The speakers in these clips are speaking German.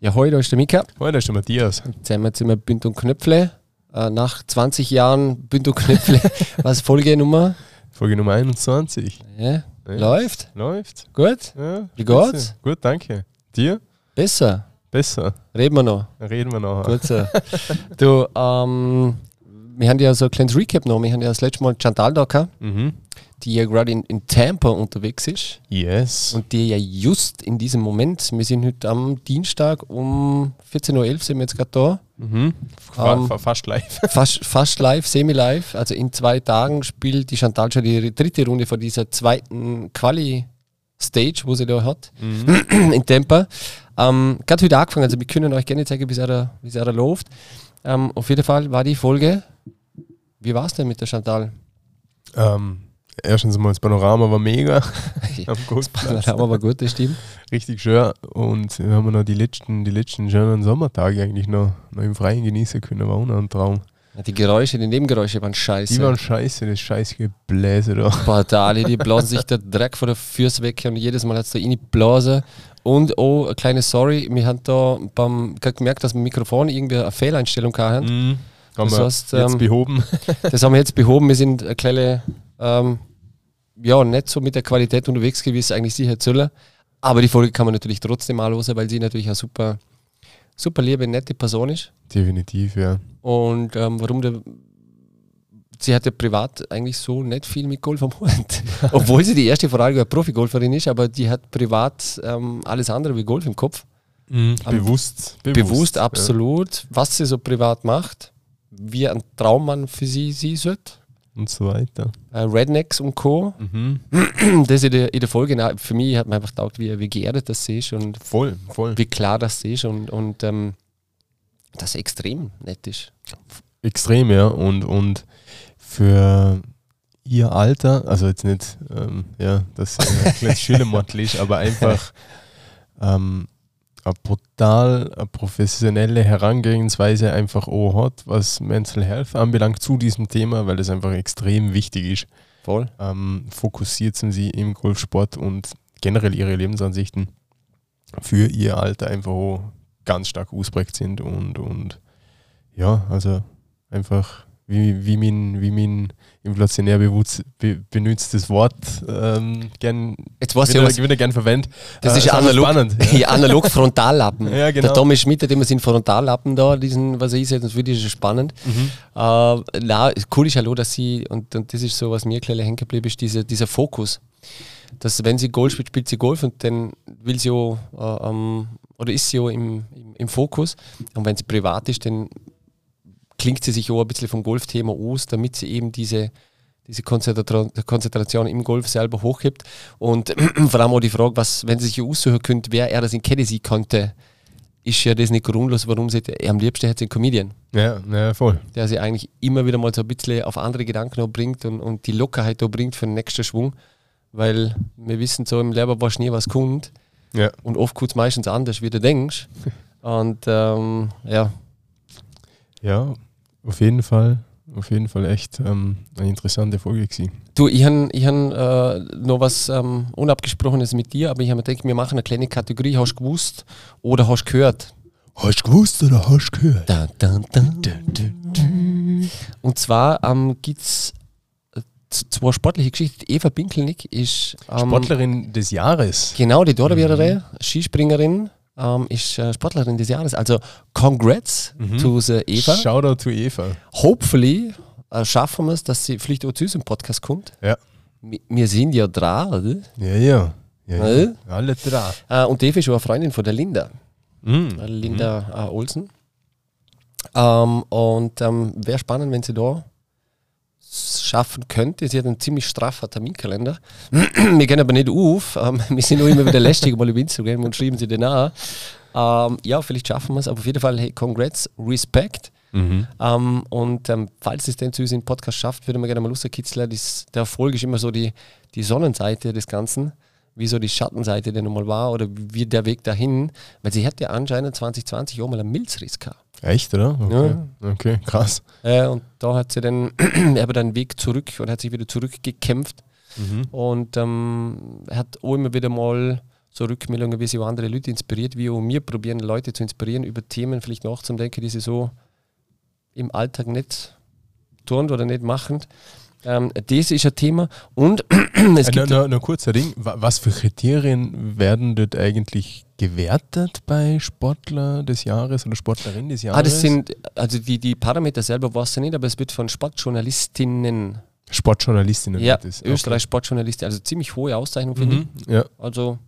Ja, heute da ist der Mika. Heute ist der Matthias. Zusammen sind wir Bünd und Knöpfle. Äh, nach 20 Jahren Bünd und Knöpfle. Was ist Folgenummer? Folge Nummer 21. Ja. Ja. Läuft? Läuft? Gut? Ja, Wie geht's? Gut, danke. Dir? Besser. Besser. Reden wir noch. Reden wir nachher. Gut so. du, ähm, wir haben ja so ein kleines Recap noch. Wir haben ja das letzte Mal Chantal da gehabt, Mhm. Die ja gerade in, in Tampa unterwegs ist. Yes. Und die ja just in diesem Moment, wir sind heute am Dienstag um 14.11 Uhr sind wir jetzt gerade da. mhm. Fa Ähm, fa fast live. fast, fast live, semi-live. Also in zwei Tagen spielt die Chantal schon die dritte Runde von dieser zweiten Quali-Stage, wo sie da hat, Mhm. in Tampa. Ähm, Gerade heute angefangen, also wir können euch gerne zeigen, wie es da, wie es da läuft. Ähm, auf jeden Fall war die Folge. Wie war es denn mit der Chantal? ähm, erstens mal das Panorama war mega. Das war gut, das stimmt. Richtig schön. Und wir haben noch die letzten, die letzten schönen Sommertage eigentlich noch, noch im Freien genießen können. War auch noch ein Traum. Die Geräusche, die Nebengeräusche waren scheiße. Die waren scheiße, das scheiß Gebläse da. Brutal, die blasen sich der Dreck von der Füße weg und jedes Mal hat es da reingeblasen. Und auch eine kleine Sorry, wir haben da beim, gemerkt, dass wir Mikrofon irgendwie eine Fehleinstellung hatten. Mhm. Haben Das wir heißt, jetzt ähm, behoben. Das haben wir jetzt behoben. Wir sind eine kleine, ähm, ja, nicht so mit der Qualität unterwegs gewesen, eigentlich sicher sollen. Aber die Folge kann man natürlich trotzdem mal hören, weil sie natürlich eine super, super liebe, nette Person ist. Definitiv, ja. Und ähm, warum der. Sie hat ja privat eigentlich so nicht viel mit Golf am Hut. Obwohl sie die erste Frage Profi-Golferin ist, aber die hat privat ähm, alles andere wie Golf im Kopf. Am- Bewusst, Bewusst, ja. absolut, was sie so privat macht, wie ein Traummann für sie sie ist. Und so weiter. Äh, Rednecks und Co. Mhm. Das in der, in der Folge, na, für mich hat man einfach gedacht, wie, wie geerdet das ist und Voll, voll. wie klar das ist und, und ähm, das extrem nett ist. Extrem, ja. Und, und für ihr Alter, also jetzt nicht, ähm, ja, das ist ein kleines Schülermodel ist, aber einfach ähm, eine brutal eine professionelle Herangehensweise einfach auch hat, was Mental Health anbelangt zu diesem Thema, weil das einfach extrem wichtig ist. Voll. ähm, fokussiert sind sie im Golfsport und generell ihre Lebensansichten für ihr Alter einfach auch ganz stark ausprägt sind und, und ja, also einfach wie, wie mein, wie mein inflationär bewusst, be, benutztes Wort ähm, gern, Jetzt ja, wieder, was, wieder gern verwendet. das Äh, ist ist analog, spannend, ja. analog Frontallappen. Ja, genau. Der Tommy Schmidt hat immer seinen Frontallappen da, diesen, was er einsetzt, das finde ich schon spannend. Mhm. Äh, na, cool ist ja auch, dass sie, und, und das ist so, was mir gleich hängen geblieben ist, dieser, dieser Fokus. Dass wenn sie Golf spielt, spielt sie Golf und dann will sie auch, äh, ähm, oder ist sie auch im, im, im Fokus. Und wenn sie privat ist, dann klingt sie sich auch ein bisschen vom Golfthema aus, damit sie eben diese, diese Konzentra Konzentration im Golf selber hochhebt. Und vor allem auch die Frage, was, wenn sie sich aussuchen könnte, wer er das in Kenne sie konnte, ist ja das nicht grundlos, warum sie, am liebsten hat sie einen Comedian Ja, ja, voll. der sie eigentlich immer wieder mal so ein bisschen auf andere Gedanken bringt und, und die Lockerheit da bringt für den nächsten Schwung. Weil wir wissen so im Leben weiß nie, was kommt. Ja. Und oft kommt es meistens anders, wie du denkst. Und ähm, ja, Ja, auf jeden Fall, auf jeden Fall echt ähm, eine interessante Folge gewesen. du, ich habe ich hab, äh, noch was ähm, Unabgesprochenes mit dir, aber ich habe mir gedacht, wir machen eine kleine Kategorie. Hast du gewusst oder hast du gehört? Hast du gewusst oder hast du gehört? Da, da, da. Und zwar ähm, gibt es zwei sportliche Geschichten. Eva Binkelnick ist ähm, Sportlerin des Jahres. Genau, die Dorabiererin, Skispringerin, ähm, ist äh, Sportlerin des Jahres. Also congrats to the Eva. Shoutout to Eva. Hopefully äh, schaffen wir es, dass sie vielleicht auch zu unserem Podcast kommt. Ja. Wir sind ja dran, oder? Ja, ja. ja, ja. Alle dran. Äh, und Eva ist auch eine Freundin von der Linda, Mhm. Linda äh, Olsen. Ähm, und ähm, wäre spannend, wenn sie da schaffen könnte. Sie hat einen ziemlich straffer Terminkalender. wir gehen aber nicht auf. Ähm, wir sind nur immer wieder lästig mal über Instagram und schreiben sie den an. Ähm, ja, vielleicht schaffen wir es, aber auf jeden Fall, hey, congrats, Respect. Mhm. Ähm, und ähm, falls es denn zu im Podcast schafft, würde man gerne mal rauskitzeln. Das, der Erfolg ist immer so die, die Sonnenseite des Ganzen, wie so die Schattenseite, die nochmal war oder wie der Weg dahin. Weil sie hat ja anscheinend 2020 auch mal einen Milzriss gehabt. Echt, oder? Okay. okay, krass. Äh, und da hat sie dann aber dann einen Weg zurück und hat sich wieder zurückgekämpft. Mhm. Und ähm, hat auch immer wieder mal so Rückmeldungen, wie sie auch andere Leute inspiriert, wie auch wir probieren, Leute zu inspirieren, über Themen vielleicht nachzudenken, die sie so im Alltag nicht tun oder nicht machen. Ähm, das ist ein Thema. Und es Äh, gibt. Nur, nur, kurzer Ding, Wa- was für Kriterien werden dort eigentlich gewertet bei Sportler des Jahres oder Sportlerin des Jahres? Ah, das sind, also die, die Parameter selber weiß ich nicht, aber es wird von Sportjournalistinnen, Sportjournalistinnen. ja. Österreich Sportjournalistin, also ziemlich hohe Auszeichnung, Okay. finde ich. Mhm. Ja, Also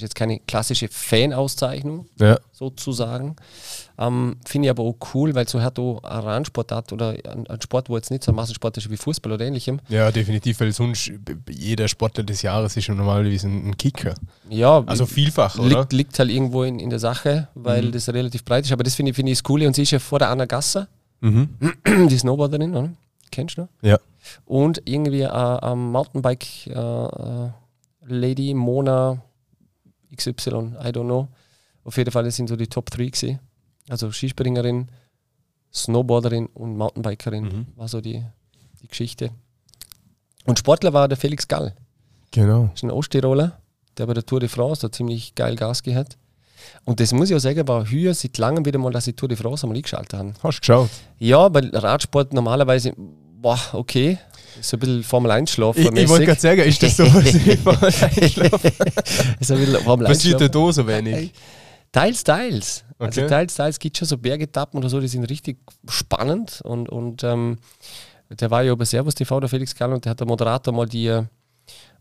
ist jetzt keine klassische Fan-Auszeichnung, ja. sozusagen. Ähm, Finde ich aber auch cool, weil so hat auch eine Randsportart oder ein, ein Sport, wo jetzt nicht so ein Massensport ist wie Fußball oder ähnlichem. ja, definitiv, weil sonst jeder Sportler des Jahres ist schon normalerweise ein ein Kicker. Ja, Also vielfach, oder? liegt, liegt halt irgendwo in, in der Sache, weil Mhm. das relativ breit ist. Aber das finde ich, finde ich das Coole. Und sie ist ja vor der Anna Gasser, Mhm. die Snowboarderin, oder? Kennst du noch? Ja. Und irgendwie äh, ein Mountainbike-Lady, Mona XY, I don't know. Auf jeden Fall sind so die Top 3 gewesen. Also Skispringerin, Snowboarderin und Mountainbikerin Mhm. war so die, die Geschichte. Und Sportler war der Felix Gall. Genau. Das ist ein Osttiroler, der bei der Tour de France da ziemlich geil Gas gehabt. Und das muss ich auch sagen, war heuer seit langem wieder mal, dass ich Tour de France einmal eingeschaltet habe. Hast du geschaut? Ja, weil Radsport normalerweise, boah, okay, so ein bisschen Formel 1 Schlaf Ich, ich wollte gerade sagen, ist das so was wie Formel 1 Schlaf? ist ein bisschen Formel 1 Passiert da so wenig? Teils, teils. Also Okay. teils, teils gibt es schon so Bergetappen oder so, die sind richtig spannend. Und, und ähm, der war ja bei Servus TV, der Felix Gall, und der hat der Moderator mal die,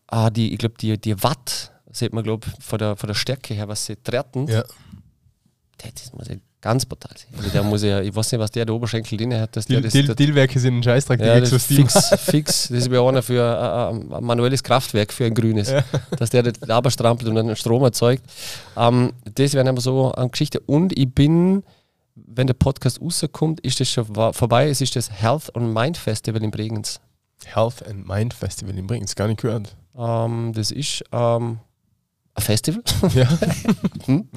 ah, die ich glaube, die, die Watt, sieht man, glaube von der, von der Stärke her, was sie treten. Ja. Das muss ja ganz brutal sein. Also der muss ja, ich weiß nicht, was der der Oberschenkel drin hat, dass der Die, das. die, das- Dillwerke sind ein Scheißdreck, die ja, das ist Exostim. fix, fix. Das ist wie einer für äh, äh, ein manuelles Kraftwerk für ein grünes. Dass der das strampelt und dann Strom erzeugt. Ähm, das wäre aber so eine Geschichte. Und ich bin, wenn der Podcast rauskommt, ist das schon vorbei. Es ist das Health and Mind Festival in Bregenz. Health and Mind Festival in Bregenz, gar nicht gehört. Ähm, das ist ähm, ein Festival. Ja, Hm?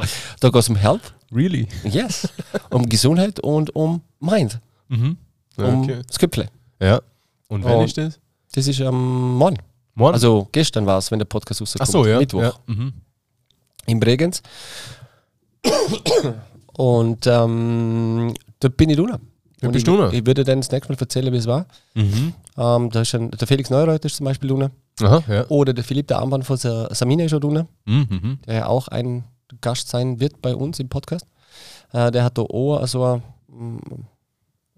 Da geht es um Health, really? yes, um Gesundheit und um Mind, Mhm. Ja, um okay. das Köpfle. Ja. Und wann ist das? Das ist am Morgen. Morgen? Also gestern war es, wenn der Podcast rauskommt. Ach so, ja. Mittwoch. Ja. Mhm. in Bregenz. Und ähm, da bin ich. Da Und bist ich, du noch? Ich würde dann das nächste Mal erzählen, wie es war. Mhm. Ähm, da ist ein, der Felix Neureuter ist zum Beispiel da. Aha, ja. Oder der Philipp der Armband von Sa- Samina ist auch da, Mhm. Mhm. der ja auch ein Gast sein wird bei uns im Podcast. Äh, der hat da auch also ein, mm,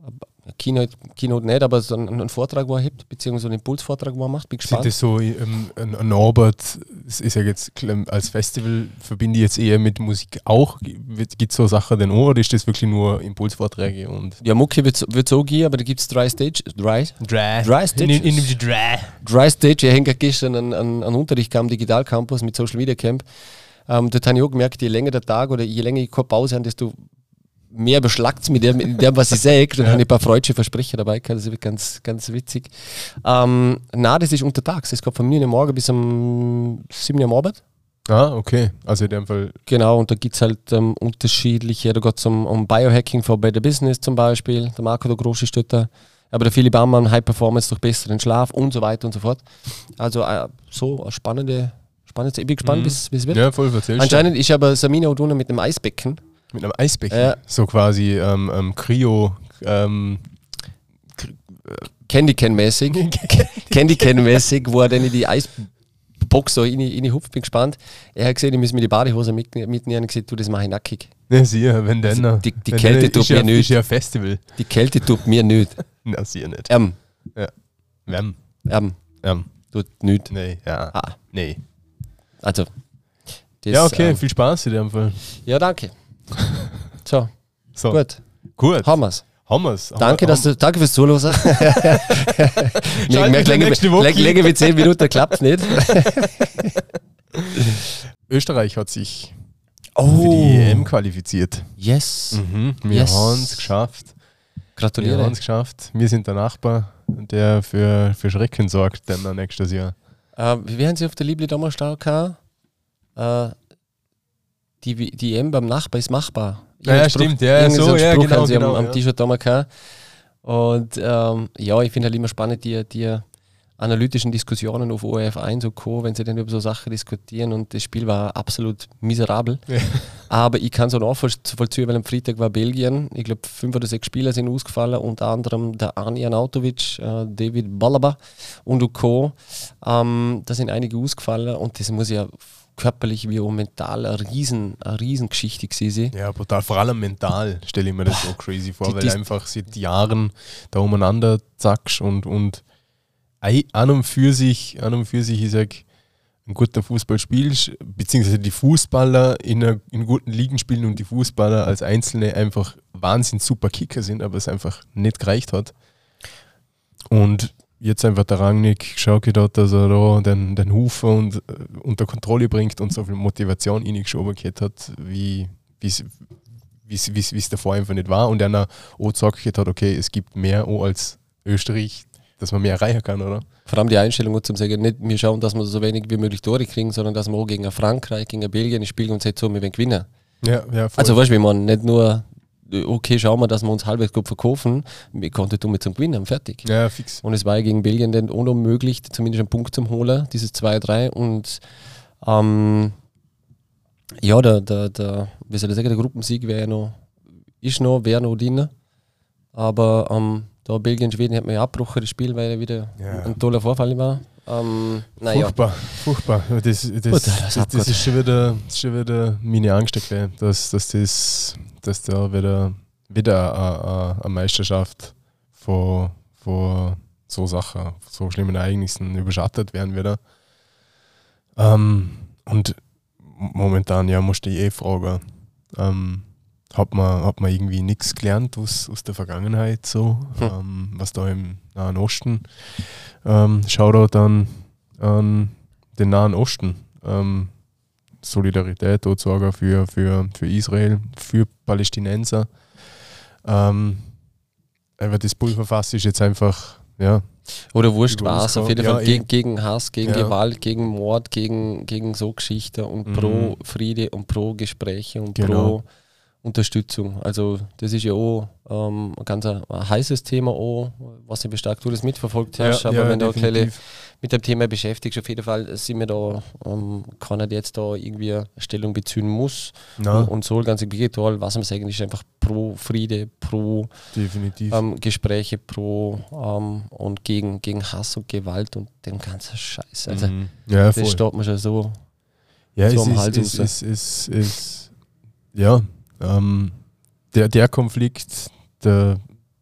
ein Keynote, Keynote nicht, aber so einen, einen Vortrag, wo er hebt, beziehungsweise einen Impulsvortrag, wo er macht. Bin Sind gespannt. das so, ähm, ein ein Norbert, es ist ja jetzt als Festival verbinde ich jetzt eher mit Musik auch. Gibt es so Sachen denn auch oder ist das wirklich nur Impulsvorträge und Ja, Mucki wird es so gehen, aber da gibt es Dry Stage. Dry, Dry? Dry Stitches. In, in, in die Dry. Dry Stage, ich hänge gestern an, an, an Unterricht kam, Digital Campus mit Social Media Camp. Ähm, dort habe ich auch gemerkt, je länger der Tag oder je länger ich keine Pause habe, desto mehr beschlagt es mit dem, mit dem, was ich sage. Dann habe ich ein paar freudsche Versprecher dabei gehabt, das ist ganz, ganz witzig. Ähm, na, das ist untertags. Das geht von 9 Uhr morgen bis um 7 Uhr am Abend. Ah, okay. Also in dem Fall. Genau, und da gibt es halt ähm, unterschiedliche, da geht es um, um Biohacking for Better Business zum Beispiel, der Marco der Große steht da, aber der Philipp Ammann, High Performance durch besseren Schlaf und so weiter und so fort. Also äh, so eine spannende, spannende ich bin gespannt, Mhm. wie es wird. Ja, voll erzählst du. Anscheinend ist aber Samina Oduna mit einem Eisbecken. Mit einem Eisbecken. Ja. So quasi ähm, ähm, Kryo. Ähm, Candy Can-mäßig. Candy Can-mäßig, wo er dann in die Eisbox so rein, rein hupft. Bin gespannt. Er hat gesehen, ich muss mir die Badehose mit- mitnehmen. und gesagt, du, das mache ich nackig. ne, sicher, wenn denn. Also die- die wenn Kälte tut ist ja, mir nicht. Ist ja Festival. Die Kälte tut mir nicht. Na, sicher nicht. Ähm, Wem? ähm, Ähm, tut nicht. nee, ja. Ah, Nee. also. das, ja, okay, ähm, viel Spaß in dem Fall. ja, danke. So, So, gut. gut. Haben wir's. Haben wir's. Danke, dass du, danke fürs Zuhören. Länger, wie 10 Minuten klappt nicht. Österreich hat sich Oh, für die EM qualifiziert. yes. Mhm. Wir Yes. haben es geschafft. Wir Gratuliere. haben es geschafft. Wir sind der Nachbar, der für, für Schrecken sorgt, dann nächstes Jahr. Äh, wie haben Sie auf der Liebli damals da gehabt? Äh, die, die EM beim Nachbar ist machbar. Ja, ja, stimmt. Ja, irgendein so, ja, Spruch genau, haben Sie genau, am, am ja. T-Shirt damals gehabt. Und ähm, ja, ich finde halt immer spannend, die, die analytischen Diskussionen auf ORF 1 und Co., wenn sie dann über so Sachen diskutieren und das Spiel war absolut miserabel. Ja. Aber ich kann so nachvollziehen, weil am Freitag war Belgien, ich glaube fünf oder sechs Spieler sind ausgefallen, unter anderem der Arni Anautovic, äh, David Balaba und Co. Ähm, da sind einige ausgefallen und das muss ja körperlich wie auch mental eine, riesen, eine Riesengeschichte gewesen Ja, brutal. Vor allem mental stelle ich mir das so crazy vor, die, weil du einfach seit Jahren da umeinander zackst und, und an und für sich, an und für sich, ich sag, ein guter Fußball spielst, beziehungsweise die Fußballer in, einer, in guten Ligen spielen und die Fußballer als Einzelne einfach wahnsinn super Kicker sind, aber es einfach nicht gereicht hat. Und jetzt einfach der Rangnick schaut dort, dass er da den, den Hufer und, äh, unter Kontrolle bringt und so viel Motivation in geschoben hat, wie es davor einfach nicht war. Und einer auch gesagt hat, okay, es gibt mehr als Österreich dass man mehr erreichen kann, oder? Vor allem die Einstellung zum sagen, nicht wir schauen, dass wir so wenig wie möglich Tore kriegen, sondern dass wir auch gegen Frankreich, gegen Belgien spielen und jetzt so, wir gewinnen. Ja, ja, voll. Also weißt du, wie man nicht nur okay, schauen wir, dass wir uns halbwegs gut verkaufen. Wir konnten damit zum Gewinnen, fertig. Ja, fix. Und es war ja gegen Belgien dann unmöglich, zumindest einen Punkt zu holen, dieses 2-3. Und ähm, ja, der, der, der, wie soll ich sagen, der Gruppensieg wäre ja noch, ist noch, wäre noch drin. Aber ähm, da Belgien, Schweden hat man ja abgebrochen, das Spiel, weil er wieder ja. ein toller Vorfall war. Ähm, naja. Furchtbar, furchtbar. Das, das, das, das, das ist, schon wieder, schon wieder meine Angst, dass, dass, das, dass da wieder, wieder eine, Meisterschaft von, von so Sachen, so schlimmen Ereignissen überschattet werden wieder. Ähm, und momentan, ja, musste ich eh fragen, ähm, hat man, hat man irgendwie nichts gelernt aus, aus der Vergangenheit, so, hm. ähm, was da im Nahen Osten. Ähm, Shoutout an, an den Nahen Osten. Ähm, Solidarität sozusagen für, für, für Israel, für Palästinenser. Ähm, aber das Pulverfass ist jetzt einfach, ja. Oder wurscht was, auf jeden Fall ja, gegen, gegen Hass, gegen ja. Gewalt, gegen Mord, gegen, gegen so Geschichten und mhm. pro Friede und pro Gespräche und genau. pro Unterstützung. Also das ist ja auch ähm, ein ganz ein, heißes Thema, auch, was ich stark du das mitverfolgt hast, ja, aber ja, wenn du auch mit dem Thema beschäftigst, auf jeden Fall sind wir da, ähm, keiner, der jetzt da irgendwie Stellung beziehen muss und, und, soll, ganz im Gegenteil, was man sagen ist einfach pro Friede, pro ähm, Gespräche, pro ähm, und gegen, gegen Hass und Gewalt und den ganzen Scheiß. Also mhm. ja, das steht man schon so, ja, so es ist. Es, es, es, es, ja, ähm, der, der Konflikt, der,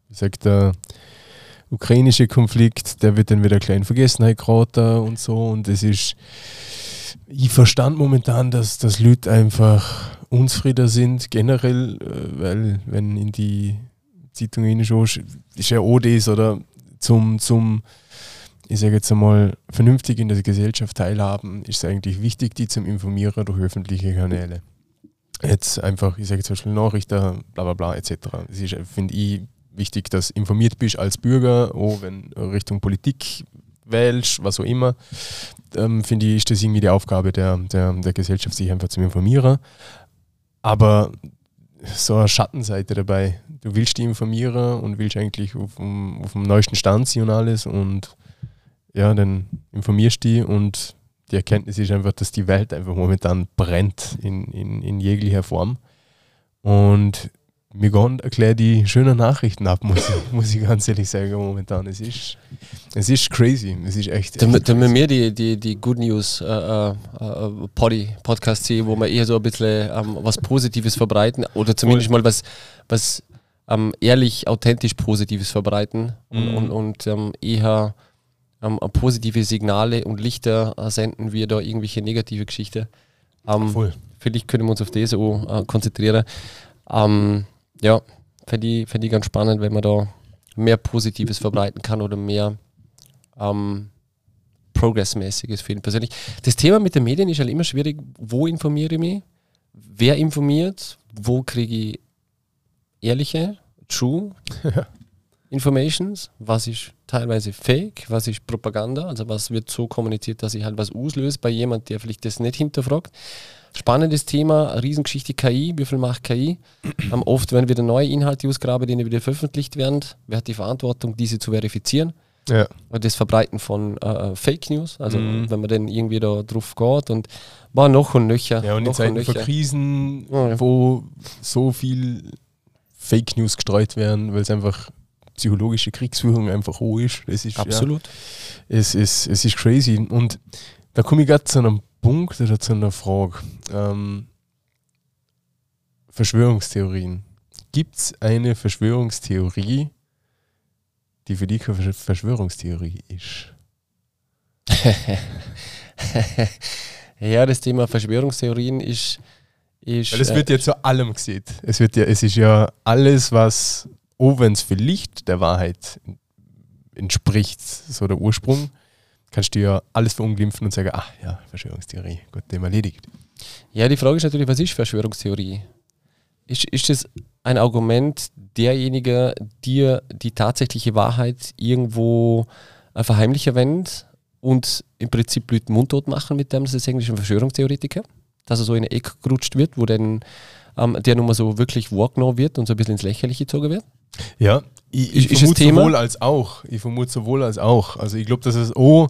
wie sagt der ukrainische Konflikt, der wird dann wieder klein Vergessenheit geraten und so. Und es ist, ich verstand momentan, dass, dass Leute einfach unzufrieden sind, generell, äh, weil, wenn in die Zeitungen schaust, ist ja auch das, oder zum, zum ich sage jetzt einmal, vernünftig in der Gesellschaft teilhaben, ist es eigentlich wichtig, die zum Informieren durch öffentliche Kanäle jetzt einfach, ich sage zum Beispiel Nachrichten, bla bla bla etc. Es ist, finde ich, wichtig, dass du informiert bist als Bürger, auch wenn Richtung Politik wählst, was auch immer, ähm, finde ich, ist das irgendwie die Aufgabe der, der, der Gesellschaft, sich einfach zu informieren. Aber so eine Schattenseite dabei. Du willst dich informieren und willst eigentlich auf dem, auf dem neuesten Stand sein und alles und ja, dann informierst du dich und die Erkenntnis ist einfach, dass die Welt einfach momentan brennt in, in, in jeglicher Form. Und mir gleich die schönen Nachrichten ab, muss ich, muss ich ganz ehrlich sagen, momentan. Es ist, es ist crazy. Es ist echt. Damit wir mehr die, die, die Good News äh, äh, äh Poddy, Podcast sehen, wo wir eher so ein bisschen ähm, was Positives verbreiten oder zumindest mal was, was ähm, ehrlich, authentisch Positives verbreiten und, mhm. und, und ähm, eher ähm, positive Signale und Lichter äh, senden wir da irgendwelche negative Geschichten. Ähm, Voll. Vielleicht können wir uns auf das auch äh, konzentrieren. Ähm, ja, fände ich, fänd ich ganz spannend, wenn man da mehr Positives verbreiten kann oder mehr ähm, Progressmäßiges für ihn persönlich. Das Thema mit den Medien ist halt immer schwierig. Wo informiere ich mich? Wer informiert? Wo kriege ich ehrliche, true Informations, was ist teilweise Fake, was ist Propaganda, also was wird so kommuniziert, dass ich halt was auslöse bei jemand, der vielleicht das nicht hinterfragt. Spannendes Thema, Riesengeschichte KI, wie viel macht KI? um, oft werden wieder neue Inhalte ausgraben, die wieder veröffentlicht werden. Wer hat die Verantwortung, diese zu verifizieren? Ja. das Verbreiten von äh, Fake News, also Mhm. wenn man dann irgendwie da drauf geht und war noch und nöcher. Ja, und in Zeiten von. Krisen, ja. wo so viel Fake News gestreut werden, weil es einfach psychologische Kriegsführung einfach hoch ist. Das ist Absolut. Ja, es, ist, es ist crazy. Und da komme ich gerade zu einem Punkt oder zu einer Frage. Ähm, Verschwörungstheorien. Gibt es eine Verschwörungstheorie, die für dich keine Versch- Verschwörungstheorie ist? ja, das Thema Verschwörungstheorien ist. ist Weil es äh, wird ja zu allem gesehen. Es, wird ja, es ist ja alles, was, auch wenn es vielleicht der Wahrheit entspricht, so der Ursprung, kannst du ja alles verunglimpfen und sagen, ach ja, Verschwörungstheorie, gut, Thema erledigt. Ja, die Frage ist natürlich, was ist Verschwörungstheorie? Ist, ist es ein Argument derjenige, dir die tatsächliche Wahrheit irgendwo äh, verheimlichen wollen und im Prinzip Leute mundtot machen mit dem, das ist eigentlich ein Verschwörungstheoretiker, dass er so in eine Ecke gerutscht wird, wo dann ähm, der nun mal so wirklich wahrgenommen wird und so ein bisschen ins Lächerliche gezogen wird? Ja, ich, Ist- ich ist vermute Thema? sowohl als auch. Ich vermute sowohl als auch. Also ich glaube, dass es auch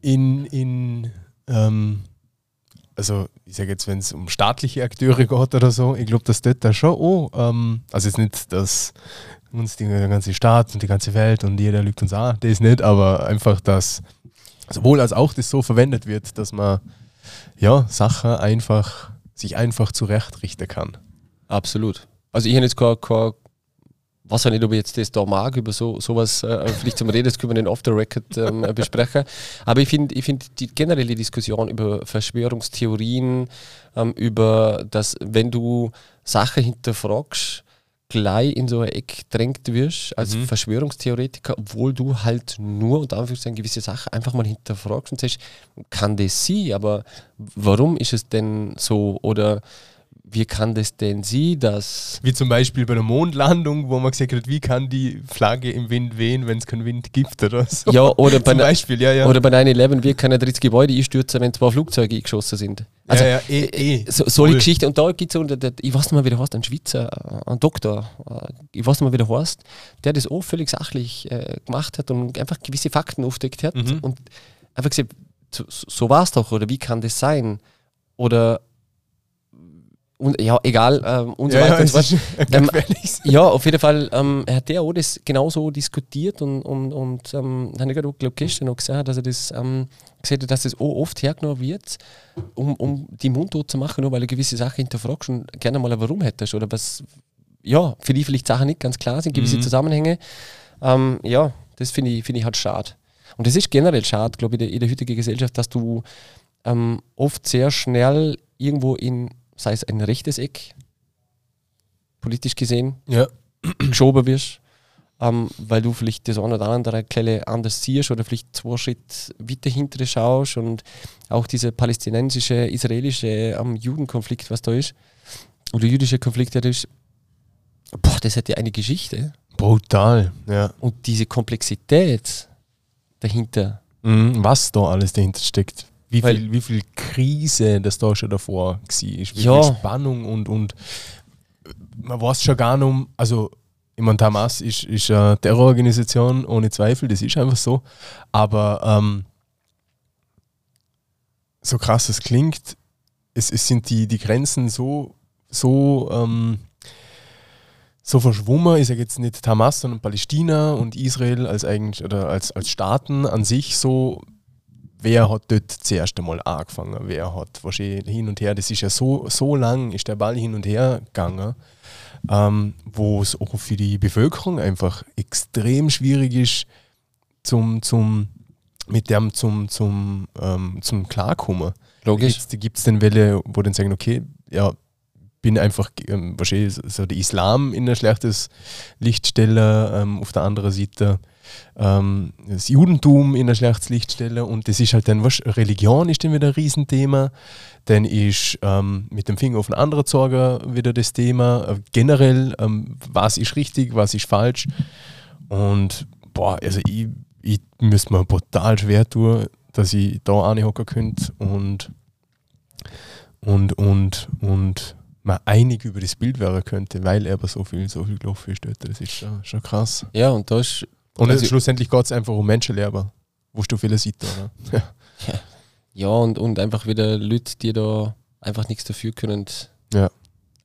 in, in ähm, also ich sage jetzt, wenn es um staatliche Akteure geht oder so, ich glaube, dass dort da schon auch, ähm, also jetzt nicht, dass uns die, der ganze Staat und die ganze Welt und jeder lügt uns an, das nicht, aber einfach, dass sowohl als auch das so verwendet wird, dass man ja Sachen einfach sich einfach zurechtrichten kann. Absolut. Also ich habe jetzt kein, kein weiß ja nicht, ob ich jetzt das da mag, über so sowas äh, vielleicht zum Reden, das können wir dann off the record ähm, besprechen. Aber ich finde ich find die generelle Diskussion über Verschwörungstheorien, ähm, über das, wenn du Sachen hinterfragst, gleich in so eine Ecke drängt wirst als Mhm. Verschwörungstheoretiker, obwohl du halt nur unter Anführungszeichen gewisse Sachen einfach mal hinterfragst und sagst, kann das sein, aber warum ist es denn so oder wie kann das denn sein, dass Wie zum Beispiel bei der Mondlandung, wo man gesagt hat, wie kann die Flagge im Wind wehen, wenn es keinen Wind gibt oder so. ja oder bei, zum Beispiel, ja, ja. oder bei 9-11, wie kann ein drittes Gebäude einstürzen, wenn zwei Flugzeuge eingeschossen sind? Also ja, ja, eh, eh. so, solche Voll. Geschichten, und da gibt es ich weiß nicht mehr, wie der heißt, ein Schweizer, äh, ein Doktor, äh, ich weiß nicht mehr, wie der heißt, der das auch völlig sachlich äh, gemacht hat und einfach gewisse Fakten aufdeckt hat Mhm. und einfach gesagt, so, so war es doch, oder wie kann das sein? Oder, und, ja, egal, ähm, und so ja, weiter ja, und so fort. Ähm. Ja, auf jeden Fall ähm, hat der auch das genauso diskutiert und, und, und ähm, habe ich gerade auch, gestern noch gesehen, dass er das ähm, gesagt hat, dass das auch oft hergenommen wird, um, um die mundtot zu machen, nur weil du gewisse Sachen hinterfragst und gerne mal Warum hättest oder was, ja, für die vielleicht Sachen nicht ganz klar sind, gewisse Mhm. Zusammenhänge. Ähm, ja, das finde ich, finde ich halt schade. Und das ist generell schade, glaube ich, in der, in der heutigen Gesellschaft, dass du ähm, oft sehr schnell irgendwo in, sei es ein rechtes Eck, politisch gesehen, Ja. geschoben wirst, ähm, weil du vielleicht das eine oder andere Kleine anders siehst oder vielleicht zwei Schritte weiter hinter schaust und auch dieser palästinensische, israelische ähm, Judenkonflikt, was da ist, oder jüdische Konflikt, der da ist, boah, das hat ja eine Geschichte Brutal, ja. und diese Komplexität dahinter. Mhm, was da alles dahinter steckt. Wie Weil- viel, wie viel Krise das da schon davor war. Wie Ja. viel Spannung und, und man weiß schon gar nicht, um- also ich meine, Hamas ist, ist eine Terrororganisation, ohne Zweifel, das ist einfach so. Aber ähm, so krass es klingt, es, es sind die, die Grenzen so, so, ähm, so verschwommen. Ich sage jetzt nicht Hamas, sondern Palästina und Israel als eigentlich oder als, als Staaten an sich so. Wer hat dort zuerst einmal angefangen? Wer hat wahrscheinlich hin und her? Das ist ja so, so lang, ist der Ball hin und her gegangen, ähm, wo es auch für die Bevölkerung einfach extrem schwierig ist, zum, zum, mit dem zum, zum, ähm, zum Klarkommen. Logisch. Jetzt gibt es dann Welle, wo dann sagen, okay, ja, bin einfach ähm, wahrscheinlich so der Islam in ein schlechtes Licht stellen, ähm, auf der anderen Seite ähm, das Judentum in ein schlechtes Licht stellen und das ist halt dann, was, Religion ist dann wieder ein Riesenthema, dann ist ähm, mit dem Finger auf den anderen zeigen wieder das Thema, äh, generell, ähm, was ist richtig, was ist falsch und boah, also ich, ich müsste mir brutal schwer tun, dass ich da anhocken könnte und und, und, und man einig über das Bild werden könnte, weil aber so viel, so viel gelaufen ist. Das ist schon, schon krass. Ja, und da ist Und Also- schlussendlich geht es einfach um Menschenlehrer, wo du viele sieht, oder? Ja. Ja, und, und einfach wieder Leute, die da einfach nichts dafür können, Ja.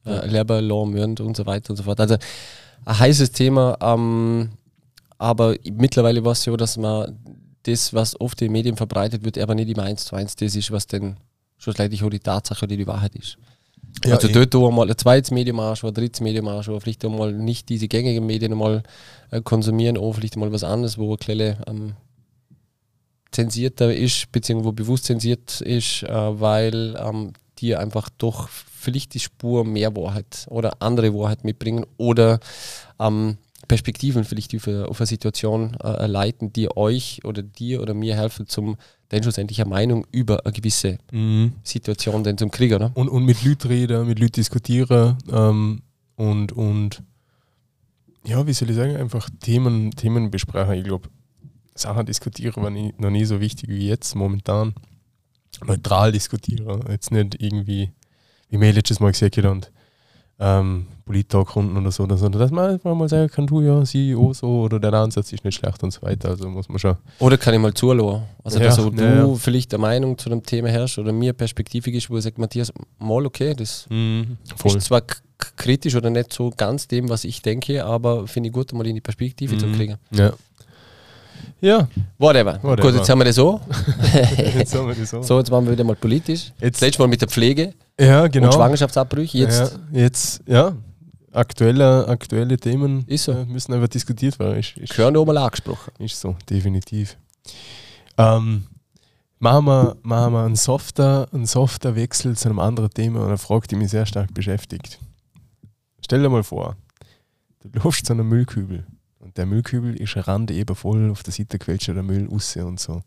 äh, Lehrer müssen und so weiter und so fort. Also ein heißes Thema, ähm, aber mittlerweile war es so, dass man das, was oft in den Medien verbreitet wird, aber nicht immer eins zu eins das ist, was dann schlussendlich auch die Tatsache oder die Wahrheit ist. Ja, also eh. dort auch mal ein zweites Medium anschauen, ein drittes Medium anschauen, vielleicht auch mal nicht diese gängigen Medien mal äh, konsumieren, auch vielleicht mal was anderes, wo ein kleine ähm, zensierter ist, beziehungsweise wo bewusst zensiert ist, äh, weil ähm, die einfach doch vielleicht die Spur mehr Wahrheit oder andere Wahrheit mitbringen oder ähm, Perspektiven vielleicht auf eine, auf eine Situation äh, leiten, die euch oder dir oder mir helfen, zum dann schlussendlich eine Meinung über eine gewisse Mhm. Situation dann zum Kriegen. Ne? Und, und mit Leuten reden, mit Leuten diskutieren ähm, und, und ja, wie soll ich sagen, einfach Themen, Themen besprechen. Ich glaube, Sachen diskutieren war nie, noch nie so wichtig wie jetzt momentan. Neutral diskutieren, jetzt nicht irgendwie, wie wir letztes Mal gesagt haben, und ähm, Polit-Talk-Runden oder so, sondern dass man einfach mal sagen kann, du ja, sie auch so oder der Ansatz ist nicht schlecht und so weiter. Also muss man schon. Oder kann ich mal zulassen? Also, Ja, dass so du ja, ja. vielleicht eine Meinung zu einem Thema herrschst oder mir perspektivisch ist, wo ich sage, Matthias, mal okay, das Voll. ist zwar kritisch oder nicht so ganz dem, was ich denke, aber finde ich gut, mal in die Perspektive zu Mhm. kriegen. Ja. Ja, Whatever. Whatever. Gut, jetzt haben wir das so. jetzt haben wir das so. So, jetzt waren wir wieder mal politisch. Jetzt- Das letzte Mal mit der Pflege Ja, genau. und Schwangerschaftsabbrüche. Jetzt Ja, jetzt, ja, aktuelle, aktuelle Themen so. äh, müssen einfach diskutiert werden. Ist, ist, gehören mal angesprochen. ist so, definitiv. Ähm, machen, wir, machen wir einen softer, einen softer Wechsel zu einem anderen Thema und eine Frage, die mich sehr stark beschäftigt. Stell dir mal vor, du läufst zu einem Müllkübel der Müllkübel ist rand eben voll, auf der Seite quetscht der Müll raus und so.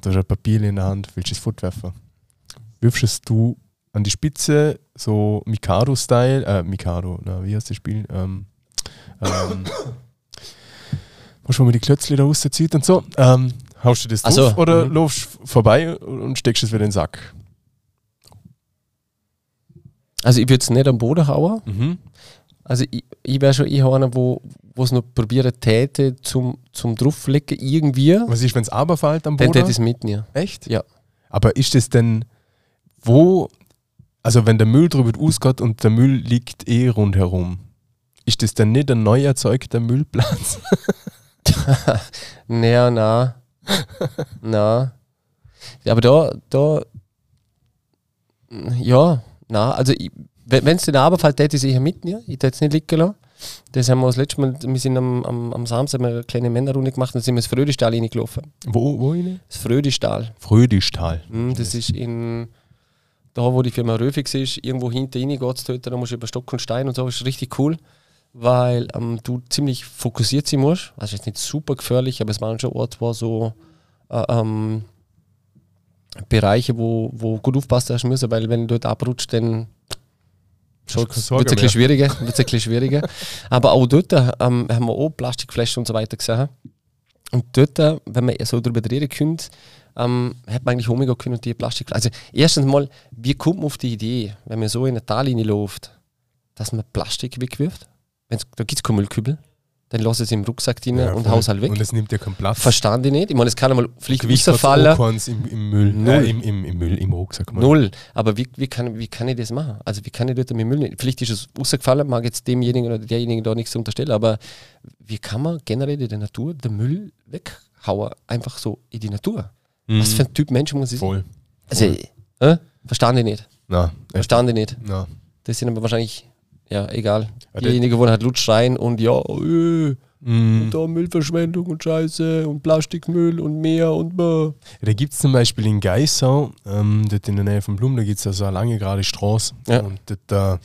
Du hast ein Papier in der Hand, willst es fortwerfen. Wirfst es du an die Spitze, so Mikado-Style, äh, Mikado, na, wie heißt das Spiel? Ähm, ähm, wo schon mal die Klötzchen da rauszieht und so. Ähm, haust du das Ach so, drauf oder mhm. laufst vorbei und steckst es wieder in den Sack? Also ich würde es nicht am Boden hauen. Mhm. Also ich, ich wäre schon eher einer, wo es noch probieren täte zum, zum drauflegen irgendwie. Was ist, wenn es aber fällt am Dann Boden? täte ich es mitnehmen. Echt? Ja. Aber ist das denn, wo, also wenn der Müll drüber ausgeht und der Müll liegt eh rundherum, ist das dann nicht ein neu erzeugter Müllplatz? Naja, na. na. Ja, aber da, da. Ja, na, also ich, wenn es den runterfällt, hätte ich es eher mitnehmen. Ich hätte es nicht liegen lassen. Das haben wir das letzte Mal, wir sind am, am, am Samstag eine kleine Männerrunde gemacht und sind wir ins Frödistal reingelaufen. Wo, wo rein? Das Frödistal. Frödischtal. Mhm, das ist in. Da, wo die Firma Röfix ist, irgendwo hinter rein geht es dort, da musst du über Stock und Stein und so, ist richtig cool, weil ähm, du ziemlich fokussiert sein musst. Also, ist nicht super gefährlich, aber es waren schon Orte, wo so äh, ähm, Bereiche, wo, wo gut aufpassen hast müssen, weil wenn du dort abrutscht, dann Keine wird es Sorge ein bisschen schwieriger. wird's ein bisschen schwieriger. Aber auch dort ähm, haben wir auch Plastikflaschen und so weiter gesehen. Und dort, äh, wenn man so darüber reden könnte, ähm, hätte man eigentlich umgehen können und die Plastikflaschen. Also erstens mal, wie kommt man auf die Idee, wenn man so in eine Tallinie läuft, dass man Plastik wegwirft? Wenn's, da gibt es keinen Müllkübel. Dann lass es im Rucksack drin Ja, und voll. haus halt weg. Und es nimmt ja keinen Platz. Verstand ich nicht. Ich meine, es kann einmal vielleicht keins im, im Müll. Null. Äh, im, im, Im Müll, im Rucksack. mal. Null. Aber wie, wie, kann, wie kann ich das machen? Also wie kann ich dort mit Müll nicht? Vielleicht ist es rausgefallen, mag jetzt demjenigen oder derjenigen da nichts unterstellen, aber wie kann man generell in der Natur den Müll weghauen? Einfach so in die Natur. Mhm. Was für ein Typ Mensch muss ich sein? Voll. Also, äh, verstand ich nicht. Na. Verstand ich nicht. Na. Das sind aber wahrscheinlich, ja, egal. Ja, Diejenigen, wo halt laut schreien und ja, äh, Mhm. und da Müllverschwendung und Scheiße und Plastikmüll und Meer und bäh. Da gibt es zum Beispiel in Geissau, ähm, dort in der Nähe von Blum, da gibt es also eine lange gerade Straße. Ja. Und dort da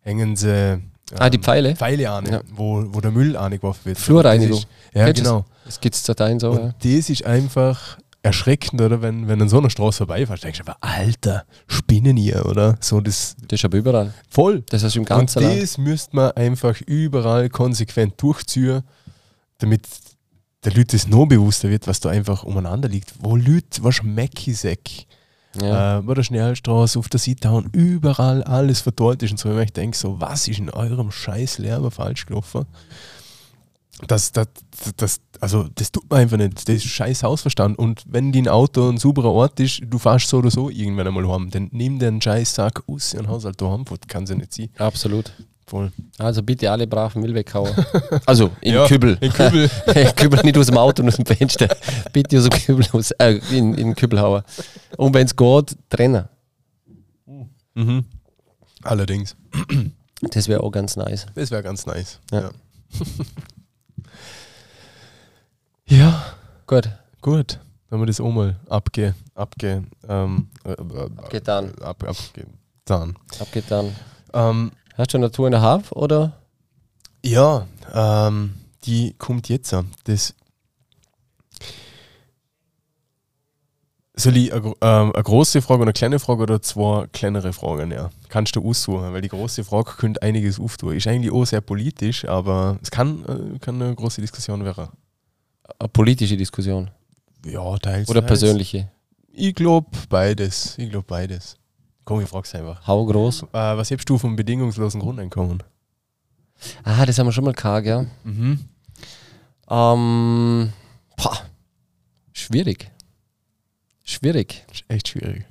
hängen sie ähm, Ah, die Pfeile? Pfeile an, Ja. wo, wo der Müll angeworfen wird. Flurreinigung. Ja, genau. Das gibt es Teil so. Und Ja. das ist einfach erschreckend, oder? Wenn, wenn an so einer Straße vorbeifährst, denkst du einfach, Alter, spinnen ihr, oder? So das Das ist aber überall. voll. Das ist im Und ganzen Land. das müsste man einfach überall konsequent durchziehen, damit der Leute es noch bewusster wird, was da einfach umeinander liegt. Wo Leute, was Mäckisäck, Ja. äh, wo der Schnellstraße auf der Seite und überall alles verteilt ist und so. Und ich denke so, was ist in eurem scheiß Lärm falsch gelaufen? Das, das, das, also das tut man einfach nicht. Das ist scheiß Hausverstand. Und wenn dein Auto ein sauberer Ort ist, du fährst so oder so irgendwann einmal heim, dann nimm den scheiß Sack aus und Haushalt daheim. Das kann sie nicht sein. Absolut. Voll. Also bitte alle braven Müll weghauen. Also in Ja, Kübel. in Kübel. Kübel nicht aus dem Auto und aus dem Fenster. Bitte aus dem Kübel aus, äh, in, in den Kübel hauen. Und wenn es geht, trennen. Mhm. Allerdings. Das wäre auch ganz nice. Das wäre ganz nice. Ja. Ja. ja, Gut, gut. Dann haben wir das auch mal abge, abge, ähm, äh, äh, Abgetan. Ab, abgetan. abgetan. Ähm, Hast du eine Tour in der Half oder? ja, ähm, die kommt jetzt. Das Soll ich eine, ähm, eine große Frage oder eine kleine Frage oder zwei kleinere Fragen? Ja. Kannst du aussuchen, weil die große Frage könnte einiges auftun. Ist eigentlich auch sehr politisch, aber es kann, äh, kann eine große Diskussion werden. Eine politische Diskussion. Ja, teils. Oder teils. persönliche. Ich glaube beides. Ich glaube beides. Komm, ich frag's einfach. Hau groß. Äh, was hebst du vom bedingungslosen Grundeinkommen? Ah, das haben wir schon mal karg, ja. Mhm. Ähm, pah, schwierig. Schwierig. Echt schwierig.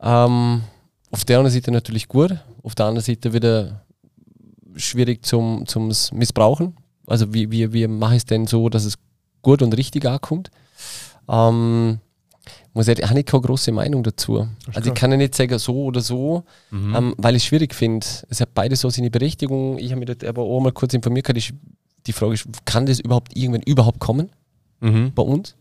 Ähm, auf der einen Seite natürlich gut, auf der anderen Seite wieder schwierig zum, zum Missbrauchen. Also wie, wie, wie mache ich es denn so, dass es gut und richtig ankommt? Ähm, muss ich, habe ich keine große Meinung dazu. Also ich kann ja nicht sagen so oder so, Mhm. ähm, weil ich es schwierig finde. Es hat beides so seine Berechtigung. Ich habe mich dort aber auch mal kurz informiert. Ich- Die Frage ist, kann das überhaupt irgendwann überhaupt kommen? Mhm. bei uns.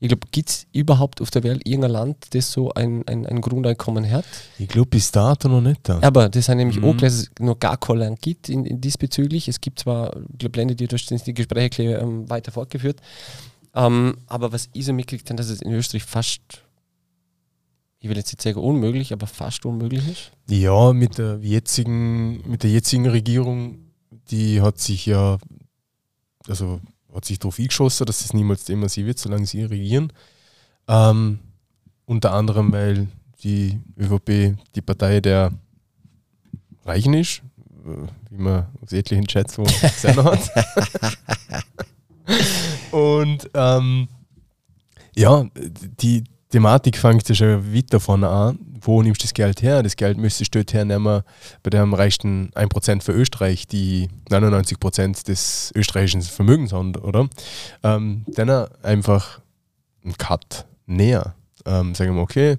Ich glaube, gibt es überhaupt auf der Welt irgendein Land, das so ein, ein, ein Grundeinkommen hat? Ich glaube bis dato noch nicht da. Aber das sind nämlich Mhm. auch klar, dass es noch gar kein Land gibt in, in diesbezüglich. Es gibt zwar, ich glaube, Länder, die durch die Gespräche ähm, weiter fortgeführt. Ähm, aber was ich so mitgekriegt habe, dass es in Österreich fast, ich will jetzt nicht sagen unmöglich, aber fast unmöglich ist. Ja, mit der jetzigen, mit der jetzigen Regierung, die hat sich ja, also hat sich darauf eingeschossen, dass es niemals Thema sie wird, solange sie regieren. Ähm, unter anderem, weil die ÖVP die Partei der Reichen ist, äh, wie man aus etlichen Chats so gesehen hat. Und ähm, ja, die Thematik fängt ja schon weit davon an, wo nimmst du das Geld her? Das Geld müsstest du dort hernehmen bei dem reichsten 1% für Österreich, die 99% des österreichischen Vermögens haben, oder? Ähm, dann einfach einen Cut näher. Ähm, sagen wir, okay,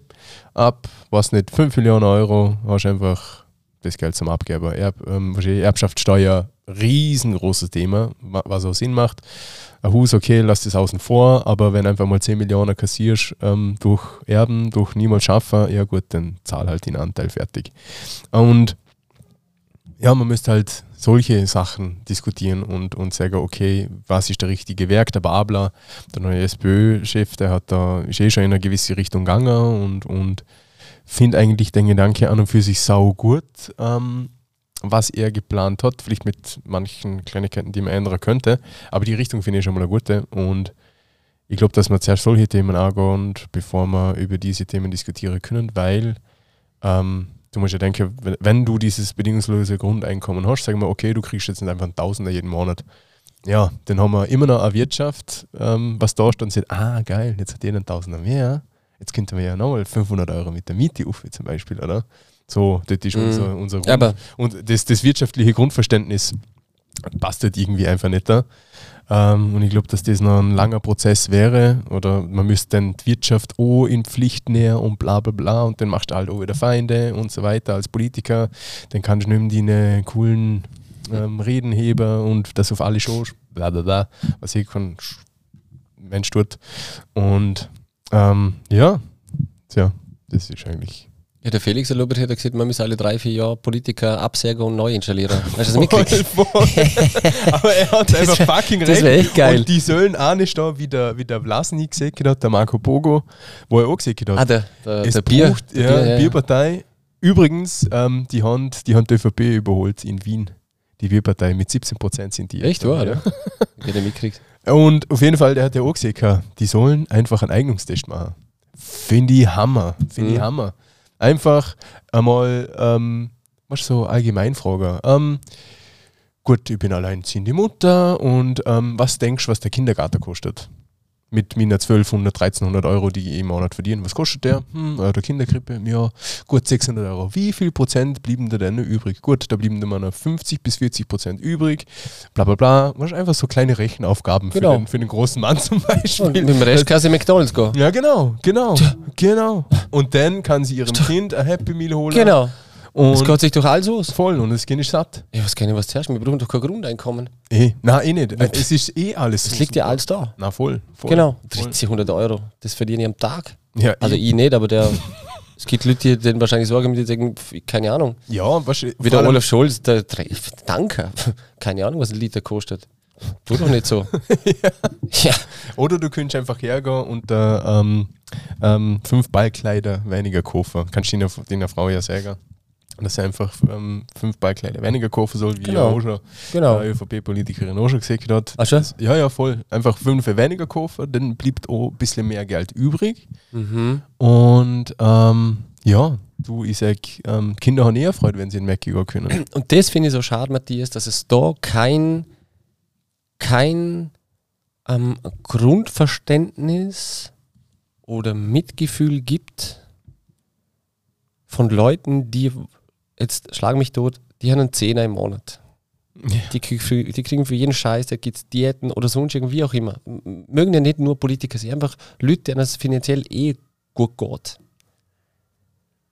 ab, was nicht, 5 Millionen Euro hast du einfach das Geld zum Abgeber. Erb, ähm, Erbschaftssteuer, riesengroßes Thema, wa- was auch Sinn macht. Ein Haus, okay, lass das außen vor, aber wenn einfach mal 10 Millionen kassierst ähm, durch Erben, durch niemals schaffen, ja gut, dann zahl halt den Anteil fertig. Und ja, man müsste halt solche Sachen diskutieren und, und sagen, okay, was ist der richtige Werk? Der Babler, der neue SPÖ-Chef, der hat da, ist eh schon in eine gewisse Richtung gegangen und, und finde eigentlich den Gedanke an und für sich sau gut, ähm, was er geplant hat, vielleicht mit manchen Kleinigkeiten, die man ändern könnte, aber die Richtung finde ich schon mal eine gute und ich glaube, dass wir zuerst solche Themen angehen, bevor wir über diese Themen diskutieren können, weil ähm, du musst ja denken, wenn, du dieses bedingungslose Grundeinkommen hast, sagen wir, okay, du kriegst jetzt nicht einfach einen Tausender jeden Monat. Ja, dann haben wir immer noch eine Wirtschaft, ähm, was da steht und sagt, ah geil, jetzt hat jeder einen Tausender mehr, jetzt könnten wir ja nochmal 500 Euro mit der Miete auf, zum Beispiel, oder? So, das ist Mhm. unser, unser Ja, aber und das, das wirtschaftliche Grundverständnis passt halt irgendwie einfach nicht da. Ähm, und ich glaube, dass das noch ein langer Prozess wäre. Oder man müsste dann die Wirtschaft auch in Pflicht näher und bla bla bla. Und dann machst du halt auch wieder Feinde und so weiter als Politiker. Dann kannst du nicht deine coolen ähm, Reden heben und das auf alle Shows, bla bla bla, was ich Sch- Mensch tut. Und ähm, ja, tja, das ist eigentlich ja, der Felix Lobert hat gesagt, man muss alle drei, vier Jahre Politiker absägen und neu installieren. Hast du das mitgekriegt? Voll, voll. Aber er hat Das einfach wär- fucking das recht. wär echt geil. Und die sollen auch nicht da, wie der, wie der Vlasny gesehen hat, der Marco Pogo, wo er auch gesehen hat. Ah, der, der, es der Bier. braucht, der ja, Bier, ja. Bierpartei. Übrigens, ähm, die, haben, die haben die ÖVP überholt in Wien. Die Bierpartei mit 17% sind die. Echt, wahr, ja. Ich hätte mitgekriegt. Und auf jeden Fall, der hat ja auch gesehen, die sollen einfach einen Eignungstest machen. Finde ich Hammer. Finde ich Mhm. Hammer. Einfach einmal, ähm, was so Allgemeinfrage. Ähm, gut, ich bin alleinerziehende Mutter und ähm, was denkst du, was der Kindergarten kostet? Mit meiner 1200, 1300 Euro, die ich im Monat verdiene. Was kostet der? Hm, äh, der Kinderkrippe? Ja, gut 600 Euro. Wie viel Prozent blieben da denn übrig? Gut, da blieben immer noch 50 bis 40 Prozent übrig. Bla bla bla. Machst einfach so kleine Rechenaufgaben Genau. für, den, für den großen Mann zum Beispiel. Und mit dem Rest kannst du in McDonalds gehen. Ja, genau, genau, genau. Und dann kann sie ihrem Kind ein Happy Meal holen. Genau. Es Und geht sich doch alles aus. voll und das Kind ist satt. Ja, was kann ich was zuerst? Wir brauchen doch kein Grundeinkommen. Eh, nein, eh nicht. Es ist eh alles. Es liegt ja alles da. Na, voll. voll Genau. Voll. 1300 Euro. Das verdiene ich am Tag. Ja, Also eh. ich nicht, aber der. es gibt Leute, die denen wahrscheinlich Sorgen mit sagen, keine Ahnung. ja, was Wie der Olaf Scholz, der Danke. Keine Ahnung, was ein Liter kostet. Tu doch nicht so. ja. Oder du könntest einfach hergehen und äh, ähm, ähm, fünf Ballkleider weniger kaufen. Kannst du deiner, deiner Frau ja sagen. Dass sie einfach ähm, fünf Ballkleider weniger kaufen soll, wie Genau. auch schon Genau. eine ÖVP-Politikerin auch schon gesagt hat. Ach schon? Ja, ja, voll. Einfach fünf weniger kaufen, dann bleibt auch ein bisschen mehr Geld übrig. Mhm. Und ähm, ja, du, ich sag, ähm, Kinder haben eher Freude, wenn sie in Mackie gehen können. Und das finde ich so schade, Matthias, dass es da kein, kein ähm, Grundverständnis oder Mitgefühl gibt von Leuten, die jetzt schlag mich tot, die haben einen Zehner im Monat. Die, krieg für, die kriegen für jeden Scheiß, da gibt es Diäten oder sonst irgendwie auch immer. Mögen ja nicht nur Politiker sein, einfach Leute, denen es finanziell eh gut geht.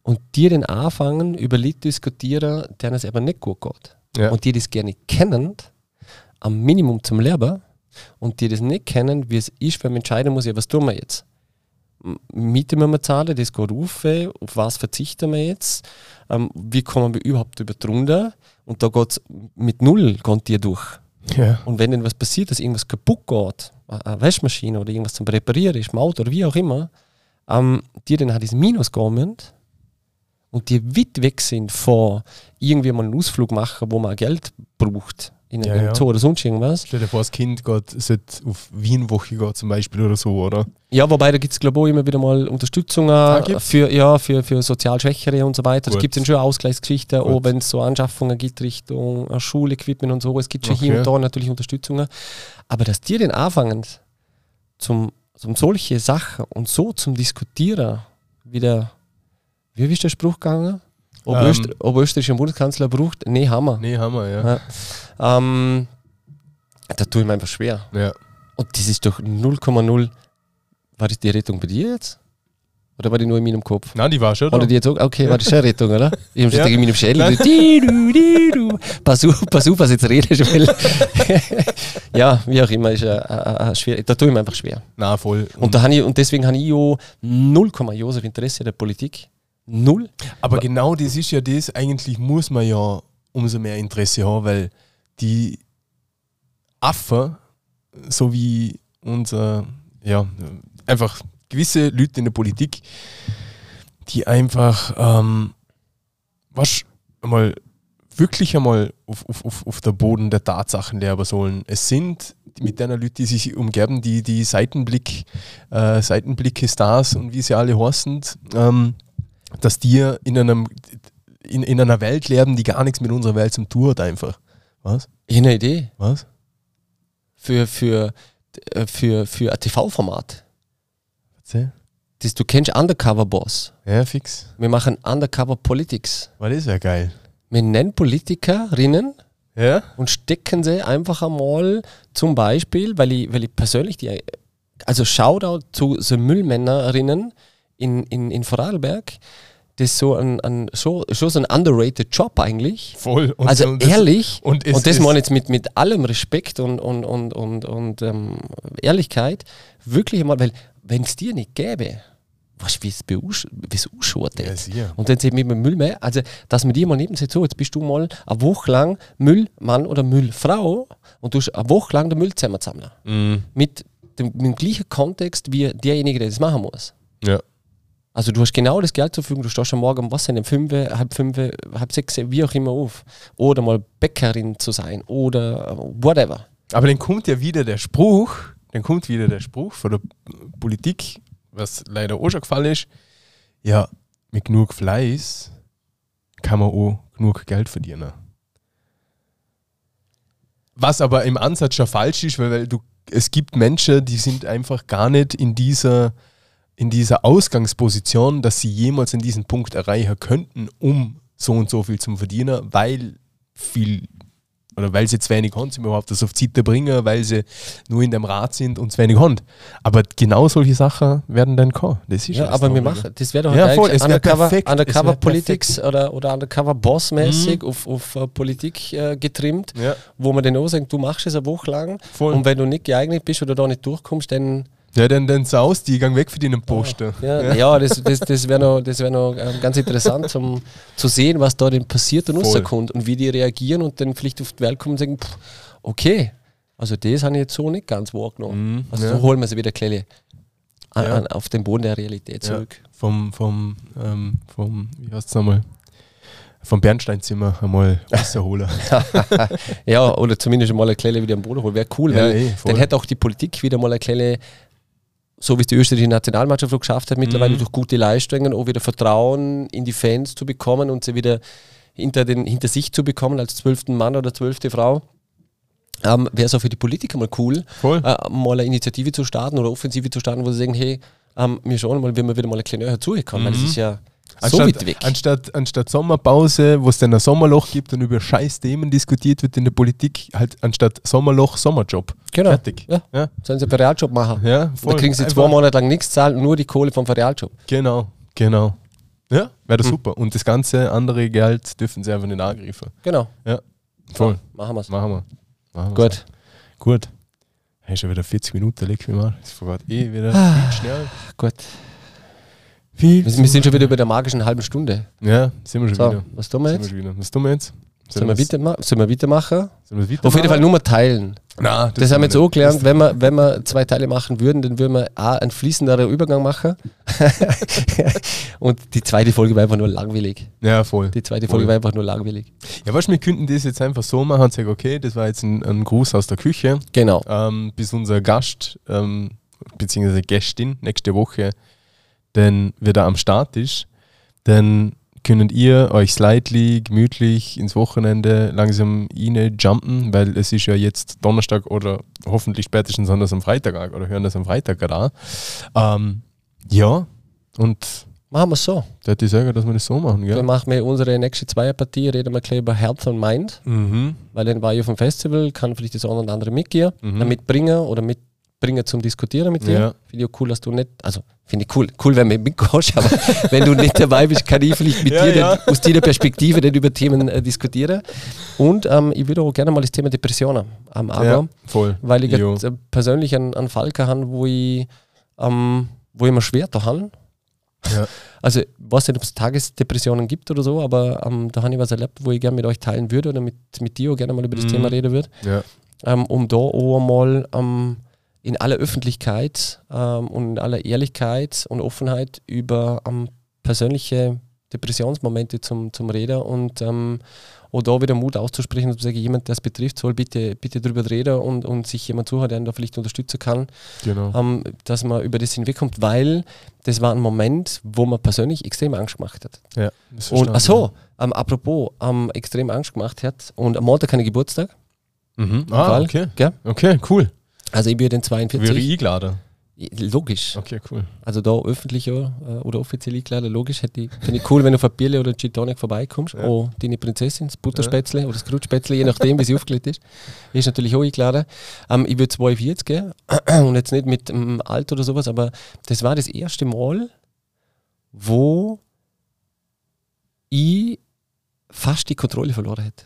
Und die dann anfangen, über Leute diskutieren, denen es aber nicht gut geht. Ja. Und die das gerne kennen, am Minimum zum Leben, und die das nicht kennen, wie es ist, wenn man entscheiden muss, ja, was tun wir jetzt? Miete müssen wir zahlen, das geht auf, auf was verzichten wir jetzt? Ähm, wie kommen wir überhaupt über drunter? Und da geht es mit null gehen die durch. ja. Und wenn dann was passiert, dass irgendwas kaputt geht, eine Waschmaschine oder irgendwas zum Reparieren ist, im Auto oder wie auch immer, ähm, die dann halt ins Minus müssen und die weit weg sind von irgendwie mal einen Ausflug machen, wo man Geld braucht, in Ja, einem ja. Zoo oder sonst irgendwas. Stell dir vor, das Kind geht, sollte auf Wien-Woche gehen zum Beispiel oder so, oder? Ja, wobei da gibt es glaube ich auch immer wieder mal Unterstützungen Ah, gibt's? für, ja, für, für sozial Schwächere und so weiter. Es gibt dann schon Ausgleichsgeschichten, auch wenn es so Anschaffungen gibt Richtung äh, Schulequipment und so. Es gibt schon hier Okay. und da natürlich Unterstützungen. Aber dass die dann anfangen, zum, zum solche Sachen und so zum Diskutieren, wie der, wie ist der Spruch gegangen? Ob, Ähm. Öster, ob Österreich einen Bundeskanzler braucht? Nee, haben wir. Nee, haben wir, ja. Ja. Ähm, da tue ich mir einfach schwer. ja. Und das ist doch 0,0. War das die Rettung bei dir jetzt? Oder war die nur in meinem Kopf? Nein, die war schon da. Oder die jetzt auch? Okay, war das schon eine Rettung, oder? Ich habe schon Ja. gegen meinem Schädel. Pass auf, pass auf, was jetzt redest. Weil ja, wie auch immer, ist äh, äh, äh, schwer. Da tue ich mir einfach schwer. Nein, voll. Und, da ich, und deswegen habe ich auch 0, Josef Interesse an der Politik. Null. Aber genau das ist ja das, eigentlich muss man ja umso mehr Interesse haben, weil die Affen, so wie unser, ja, einfach gewisse Leute in der Politik, die einfach, ähm, was einmal wirklich einmal auf, auf, auf, auf der Boden der Tatsachen leben sollen. Es sind mit deiner Leute, die sich umgeben, die, die Seitenblick, äh, Seitenblicke-Stars und wie sie alle heißen, ähm, dass die in, einem, in, in einer Welt leben, die gar nichts mit unserer Welt zum tun hat einfach. Was? Ich habe eine Idee Was? für, für, äh, für, für ein TV-Format. Erzähl. Das, du kennst Undercover Boss. Ja, fix. Wir machen Undercover Politics. War das ja geil. Wir nennen Politikerinnen Ja? und stecken sie einfach einmal zum Beispiel, weil ich, weil ich persönlich die, also Shoutout zu so Müllmännerinnen in, in, in Vorarlberg, das ist so ein, ein so, so ein underrated Job eigentlich. Voll. Und, also und das- ehrlich, und und, es das meine ich jetzt mit, mit allem Respekt und, und, und, und, und ähm, Ehrlichkeit, wirklich einmal, weil wenn es dir nicht gäbe, du, wie es ausschaut. Ja. Und dann sieht man mit dem Müll mehr, also dass man dir mal neben sich so, jetzt bist du mal eine Woche lang Müllmann oder Müllfrau und du eine Woche lang den Müll zusammensammeln. Mhm. Mit dem, mit dem gleichen Kontext wie derjenige, der das machen muss. Ja. Also du hast genau das Geld zur Verfügung, du stehst am Morgen um was denn, um fünf, halb fünf, halb sechs, wie auch immer auf. Oder mal Bäckerin zu sein oder äh, whatever. Aber dann kommt ja wieder der Spruch, dann kommt wieder der Spruch von der Politik, was leider auch schon gefallen ist. Ja, mit genug Fleiß kann man auch genug Geld verdienen. Was aber im Ansatz schon falsch ist, weil, weil du, es gibt Menschen, die sind einfach gar nicht in dieser, in dieser Ausgangsposition, dass sie jemals in diesen Punkt erreichen könnten, um so und so viel zu verdienen, weil viel oder weil sie zu wenig haben, sie überhaupt das auf die Seite bringen, weil sie nur in dem Rat sind und zu wenig haben. Aber genau solche Sachen werden dann kommen. Das ist ja, aber wir machen, das wäre doch Ja, voll, es Undercover, perfekt, Undercover Politics oder, oder Undercover Boss-mäßig auf, auf äh, Politik äh, getrimmt, Ja, wo man dann auch sagt, du machst es eine Woche lang voll. und wenn du nicht geeignet bist oder da nicht durchkommst, dann ja, dann, dann saus die, gang weg für den Poster. ja, ja. das, das, das wäre noch, das wär noch ähm, ganz interessant zum, zu sehen, was da denn passiert und rauskommt und wie die reagieren und dann vielleicht auf die Welt kommen und sagen, pff, okay, also das habe ich jetzt so nicht ganz wahrgenommen. Mhm, Also ja. so holen wir sie wieder Kleine an, Ja. an, auf den Boden der Realität Ja. zurück. Vom, vom, ähm, vom, wie heißt es nochmal? Vom Bernsteinzimmer einmal rausholen. Ja, oder zumindest mal eine Kleine wieder am Boden holen. Wäre cool, Ja, weil eh, voll. dann hätte auch die Politik wieder mal eine Kleine, so wie es die österreichische Nationalmannschaft auch geschafft hat, mittlerweile Mhm. durch gute Leistungen auch wieder Vertrauen in die Fans zu bekommen und sie wieder hinter, den, hinter sich zu bekommen als zwölften Mann oder zwölfte Frau. Ähm, Wäre es auch für die Politiker mal cool, Voll. äh, mal eine Initiative zu starten oder Offensive zu starten, wo sie sagen, hey, ähm, wir schauen mal, wie wir wieder mal ein kleiner näher zugekommen, weil Mhm. das ist ja so Anstatt, weit weg. anstatt, anstatt Sommerpause, wo es dann ein Sommerloch gibt und über scheiß Themen diskutiert wird in der Politik, halt anstatt Sommerloch, Sommerjob. Genau. Fertig. Ja. Ja, Sollen sie einen Realjob machen? ja Da kriegen sie zwei Monate lang nichts zahlen, nur die Kohle vom Realjob. Genau, genau. Ja, wäre das Hm. super. Und das ganze andere Geld dürfen sie einfach nicht angreifen. Genau. Voll. Machen wir es. Machen wir. Machen Gut. so. Gut. Hey, schon wieder 40 Minuten, leg mich mal. Das vergeht eh wieder Ah. viel schnell. Gut. Viel Wir, wir sind schon wieder über der magischen halben Stunde. Ja, sind wir schon So, wieder. was tun wir Sind wir jetzt? schon wieder. Was tun wir jetzt? Sollen wir, weiterma sollen wir weitermachen? Sollen wir weitermachen? Auf jeden Fall nur mal teilen. Nein, Das, haben wir jetzt auch gelernt. Wenn wir, wenn wir zwei Teile machen würden, dann würden wir A, einen fließenderen Übergang machen. Und die zweite Folge war einfach nur langweilig. Ja, voll. Die zweite Folge Voll. war einfach nur langweilig. Ja, weißt du, wir könnten das jetzt einfach so machen und sagen, okay, das war jetzt ein, ein Gruß aus der Küche, Genau. ähm, bis unser Gast, ähm, beziehungsweise Gästin nächste Woche dann wieder am Start ist, dann könnt ihr euch slightly, gemütlich ins Wochenende langsam jumpen, weil es ist ja jetzt Donnerstag oder hoffentlich spätestens anders am Freitag oder hören das am Freitag gerade an. Ähm, ja, und Machen wir es so. da hätte ich sagen, dass wir das so machen, Dann gell? machen wir unsere nächste Zweierpartie, reden wir gleich über Health and Mind, Mhm. weil dann war ich auf dem Festival, kann vielleicht das eine oder andere mitgehen, Mhm. mitbringen oder mitbringen zum Diskutieren mit dir. Ja. Finde ich auch cool, dass du nicht, also finde ich cool, cool, wenn du mitkommst, aber wenn du nicht dabei bist, kann ich vielleicht mit Ja, dir ja. aus deiner Perspektive dann über Themen äh, diskutieren. Und ähm, ich würde auch gerne mal das Thema Depressionen am ähm, voll. weil ich jetzt, äh, persönlich einen, einen Fall habe, wo ich, ähm, wo ich mir schwer da habe. Ja. Also, ich weiß nicht, ob es Tagesdepressionen gibt oder so, aber ähm, da habe ich was erlebt, wo ich gerne mit euch teilen würde oder mit, mit dir auch gerne mal über das Mhm. Thema reden würde, Ja. ähm, um da auch mal ähm, in aller Öffentlichkeit ähm, und in aller Ehrlichkeit und Offenheit über ähm, persönliche Depressionsmomente zum, zum Reden und ähm, auch da wieder Mut auszusprechen und zu sagen, jemand, der es betrifft, soll bitte, bitte drüber reden und, und sich jemand zuhört, der ihn da vielleicht unterstützen kann, Genau. ähm, dass man über das hinwegkommt, weil das war ein Moment, wo man persönlich extrem Angst gemacht hat. Ja, das Und achso, ähm, apropos, ähm, extrem Angst gemacht hat und am Montag keine Geburtstag. Mhm. Ah, Fall. okay. gell? Okay, cool. Also ich bin den Wäre 42. ich eingeladen. Logisch. Okay, cool. Also da öffentlich ja, äh, oder offiziell eingeladen, logisch. Hätte ich- Finde ich cool, wenn du auf ein Bierle oder Gin Tonic vorbeikommst. Ja. Oh, deine Prinzessin, das Butterspätzle oder das Krutschspätzle, je nachdem, wie sie aufgelegt ist. Ist natürlich auch eingeladen. Ähm, ich würde 42 gehen und jetzt nicht mit dem Alter oder sowas, aber das war das erste Mal, wo ich fast die Kontrolle verloren hätte.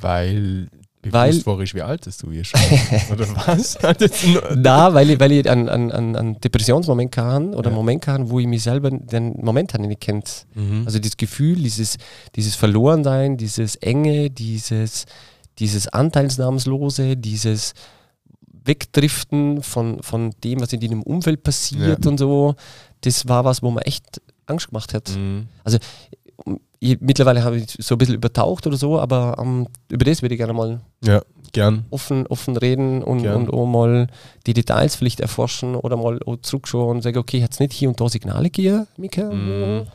Weil Weil- bewusst war ich, wie alt bist du hier schon. Oder was? Na, weil ich, weil ich einen, einen, einen, Depressionsmoment hatte oder Ja. einen Moment hatte, wo ich mich selber den Moment hatte nicht kennt. Mhm. Also das Gefühl, dieses, dieses Verlorensein, dieses Enge, dieses, dieses Anteilsnahmslose, dieses Wegdriften von, von dem, was in deinem Umfeld passiert und so, das war was, wo man echt Angst gemacht hat. Mhm. Ich, mittlerweile habe ich so ein bisschen übertaucht oder so, aber ähm, über das würde ich gerne mal Ja, gern. offen, offen reden und, Gern. und auch mal die Details vielleicht erforschen oder mal zurückschauen und sagen, okay, hat es nicht hier und da Signale gegeben, Mika? Mhm.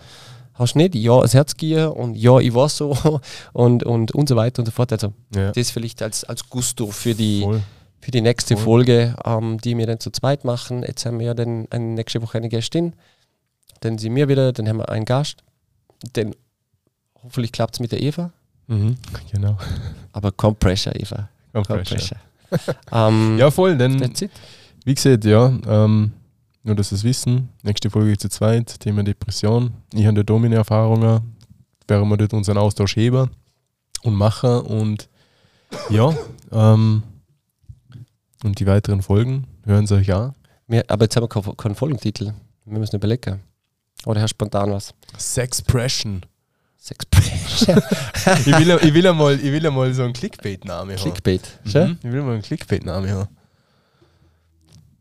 hast nicht ja das Herzgier und ja ich war so und, und, und so weiter und so fort. Also Ja. das vielleicht als, als Gusto für die, Voll. für die nächste Voll. Folge, ähm, die wir dann zu zweit machen. Jetzt haben wir ja dann nächste Woche eine Gästin, dann sind wir wieder, dann haben wir einen Gast, dann hoffentlich klappt es mit der Eva, Mhm. Genau. aber Pressure, Eva. Pressure. Pressure. ähm, Ja, voll, denn wie gesagt, ja, ähm, nur dass Sie es wissen, nächste Folge zu zweit, Thema Depression. Ich habe auch meine Erfahrungen, werden wir dort unseren Austausch heben und machen und ja, ähm, und die weiteren Folgen hören Sie euch an. Wir, aber jetzt haben wir keinen, keinen Folgentitel. Wir müssen überlegen. Oder hast du spontan was? Sexpression. Sex Pressure. ich, will, ich, will einmal, ich will einmal so einen Clickbait-Name haben. Clickbait. Mhm. Ich will mal einen Clickbait-Name haben.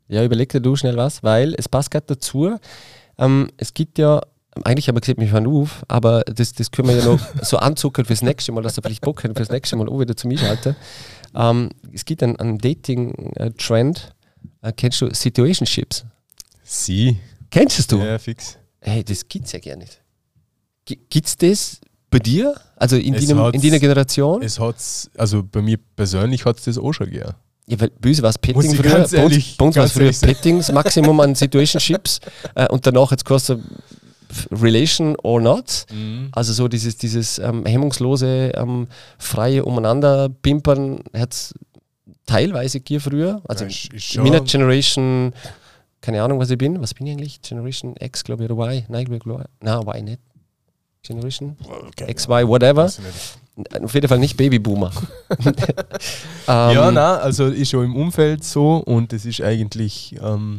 Ja, überleg dir du schnell was, weil es passt gerade dazu. Ähm, es gibt ja, eigentlich haben wir gesagt, wir hören auf, aber das, das können wir ja noch so anzuckern fürs nächste Mal, dass er vielleicht Bock hat, fürs nächste Mal auch wieder zu mir schalten. Ähm, es gibt einen, einen Dating-Trend. Äh, kennst du Situationships? Sie. Kennst du? Ja, fix. Hey, das gibt's ja gar nicht. Gi- Gibt's das bei dir? Also in, Es deinem, in deiner Generation? Es hat's, also bei mir persönlich hat es das auch schon gegeben. Ja, weil böse war es Petting ich früher. ganz bei uns, ehrlich- bei uns war es früher ehrlich sagen. Petting, das Maximum an Situationships. äh, und danach jetzt kostet Relation or not. Also so dieses, dieses ähm, hemmungslose, ähm, freie Umeinander pimpern hat es teilweise gegeben früher. Also Ja, in meiner Generation, keine Ahnung, was ich bin. Was bin ich eigentlich? Generation X, glaube ich, oder Y? Nein, ich glaube, Y. Nein, Y nicht. Generation X, Y, whatever. Auf jeden Fall nicht Babyboomer. ähm, ja, na, also ist schon im Umfeld so und es ist eigentlich, ähm,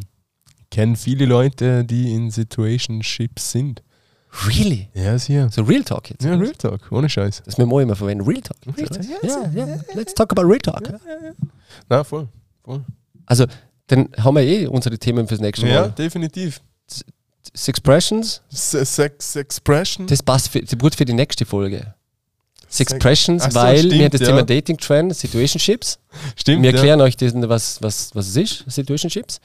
kennen viele Leute, die in Situationships sind. Really? Ja, sicher. So Real Talk jetzt. Ja, Real Talk, ohne Scheiß. Das müssen wir immer verwenden. Real Talk. Real Talk, Ja, ja. Let's talk about Real Talk. Na, voll. voll. Also, dann haben wir eh unsere Themen fürs nächste Mal. Ja, definitiv. Sexpressions, Se- Sex Expression. das passt für, gut für die nächste Folge. Sex- Sexpressions, Ach so, weil stimmt, wir haben das ja. Thema Dating Trend, Situationships. Stimmt. Wir ja. erklären euch, das, was, was, was es ist, Situationships.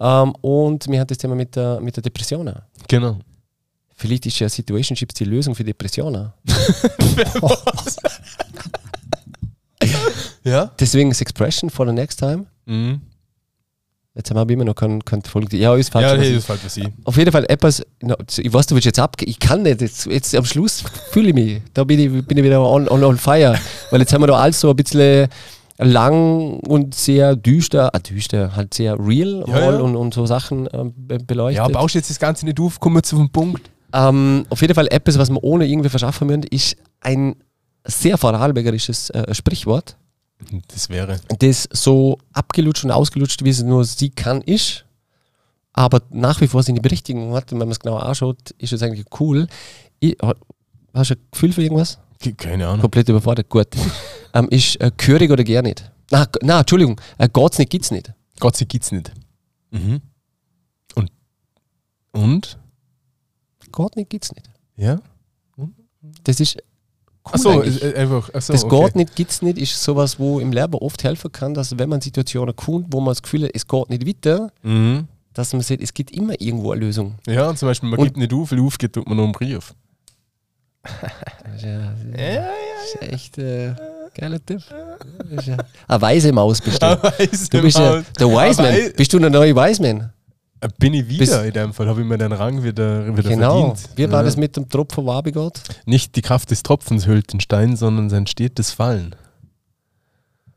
Ähm, und wir haben das Thema mit der, mit der Depression. Genau. Vielleicht ist ja Situationships die Lösung für Depressionen. Ja? Deswegen Sexpression for the next time. Mhm. Jetzt haben wir immer noch keinen kein Folge. Ja, ist falsch. Ja, hey, ich- fällt für Sie. Auf jeden Fall etwas, ich weiß, du willst jetzt abgehen, ich kann nicht, jetzt, jetzt am Schluss fühle ich mich, da bin ich, bin ich wieder on, on, on fire, weil jetzt haben wir da alles so ein bisschen lang und sehr düster, ah, düster, halt sehr real Ja, ja. Und, und so Sachen be- beleuchtet. Ja, baust jetzt das Ganze nicht auf, kommen wir zu dem Punkt. ähm, auf jeden Fall etwas, was wir ohne irgendwie verschaffen müssen, ist ein sehr vorarlbergerisches äh, Sprichwort, Das wäre. das so abgelutscht und ausgelutscht, wie es nur sie kann, ist. Aber nach wie vor seine Berichtigung hat, und wenn man es genauer anschaut, ist es eigentlich cool. Ich, hast du ein Gefühl für irgendwas? Ke- Keine Ahnung. Komplett überfordert, gut. ähm, ist äh, gehörig oder gar nicht? Na, na Entschuldigung, äh, geht's nicht, gibt's nicht. Gott sei gibt's nicht. Mhm. Und? Und? Geht nicht, gibt's nicht. Ja? Das ist cool Achso, eigentlich. einfach. Achso, das okay. geht nicht, gibt's nicht, ist sowas, wo im Leben oft helfen kann, dass wenn man Situationen kommt, wo man das Gefühl hat, es geht nicht weiter, Mhm. dass man sieht, es gibt immer irgendwo eine Lösung. Ja, zum Beispiel, man Und- gibt nicht auf, weil aufgeht, tut man noch einen Brief. Das ist ja, das ist echt äh, geiler Tipp. Ja, eine weise Maus bist du. Du bist ja der Wiseman. Bist du der neue Wiseman? Äh, Bin ich wieder Bist- in dem Fall, habe ich mir den Rang wieder, wieder Genau. verdient. Wie war ja. das mit dem Tropfen Wabigott? Nicht die Kraft des Tropfens hüllt den Stein, sondern sein stetes Fallen.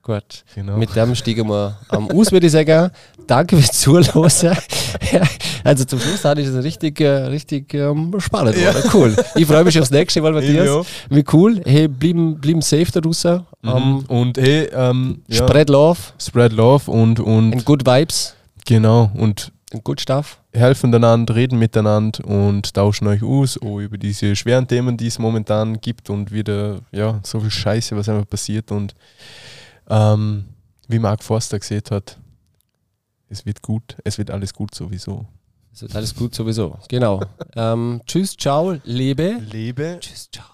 Gut. Genau. Mit dem steigen wir am Aus, würde ich sagen. Danke fürs Zuhören. also zum Schluss hatte ich es richtig, äh, richtig ähm, spannend. Ja. Cool. Ich freue mich aufs nächste Mal, Matthias. Wie cool. Hey, blieben, blieben safe da draußen. Mhm. Ähm, und hey, ähm, ja, Spread Love spread love und, und good vibes genau und good stuff. helfen einander, reden miteinander und tauschen euch aus auch über diese schweren Themen, die es momentan gibt und wieder ja so viel Scheiße, was einfach passiert und ähm, wie Mark Forster gesehen hat, es wird gut, es wird alles gut sowieso. Es wird alles gut sowieso. Genau. ähm, tschüss, ciao, lebe. Lebe Tschüss, ciao.